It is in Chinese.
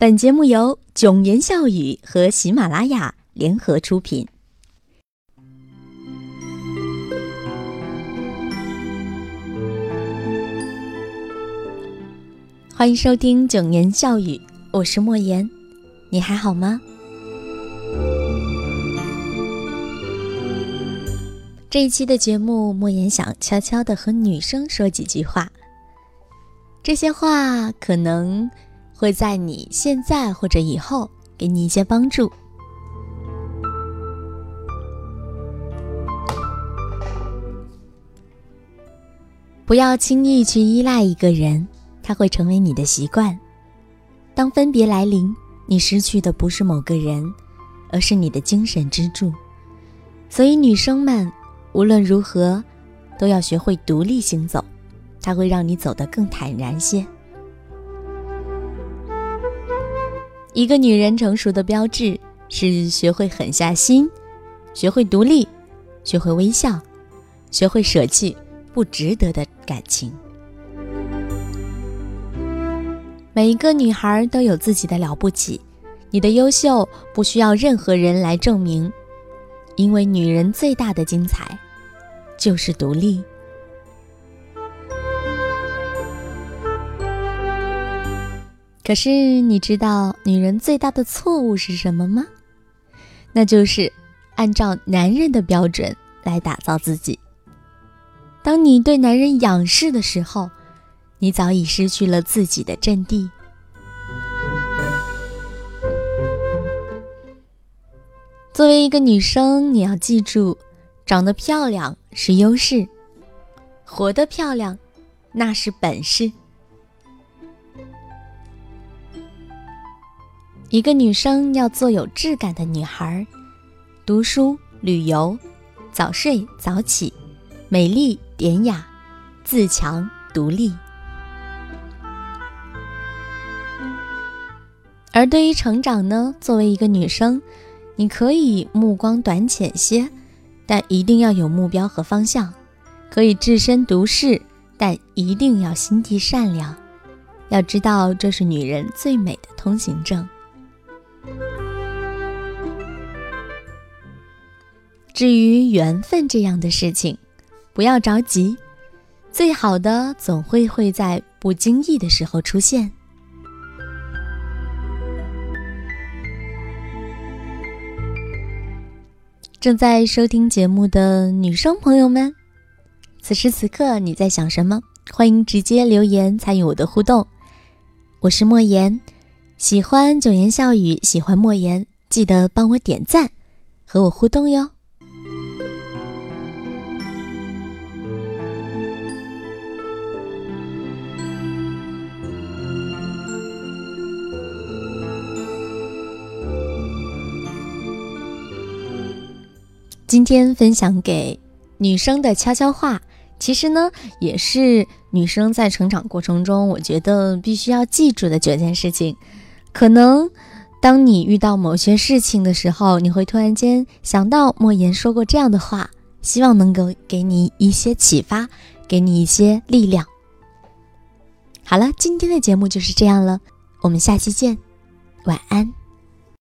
本节目由囧言笑语和喜马拉雅联合出品。欢迎收听囧言笑语，我是莫言，你还好吗？这一期的节目，莫言想悄悄的和女生说几句话。这些话可能。会在你现在或者以后给你一些帮助。不要轻易去依赖一个人，他会成为你的习惯。当分别来临，你失去的不是某个人，而是你的精神支柱。所以，女生们无论如何都要学会独立行走，它会让你走得更坦然些。一个女人成熟的标志是学会狠下心，学会独立，学会微笑，学会舍弃不值得的感情。每一个女孩都有自己的了不起，你的优秀不需要任何人来证明，因为女人最大的精彩就是独立。可是你知道女人最大的错误是什么吗？那就是按照男人的标准来打造自己。当你对男人仰视的时候，你早已失去了自己的阵地。作为一个女生，你要记住，长得漂亮是优势，活得漂亮那是本事。一个女生要做有质感的女孩，读书、旅游，早睡早起，美丽典雅，自强独立。而对于成长呢？作为一个女生，你可以目光短浅些，但一定要有目标和方向；可以置身独世，但一定要心地善良。要知道，这是女人最美的通行证。至于缘分这样的事情，不要着急，最好的总会会在不经意的时候出现。正在收听节目的女生朋友们，此时此刻你在想什么？欢迎直接留言参与我的互动。我是莫言，喜欢九言笑语，喜欢莫言，记得帮我点赞，和我互动哟。今天分享给女生的悄悄话，其实呢，也是女生在成长过程中，我觉得必须要记住的九件事情。可能当你遇到某些事情的时候，你会突然间想到莫言说过这样的话，希望能够给你一些启发，给你一些力量。好了，今天的节目就是这样了，我们下期见，晚安。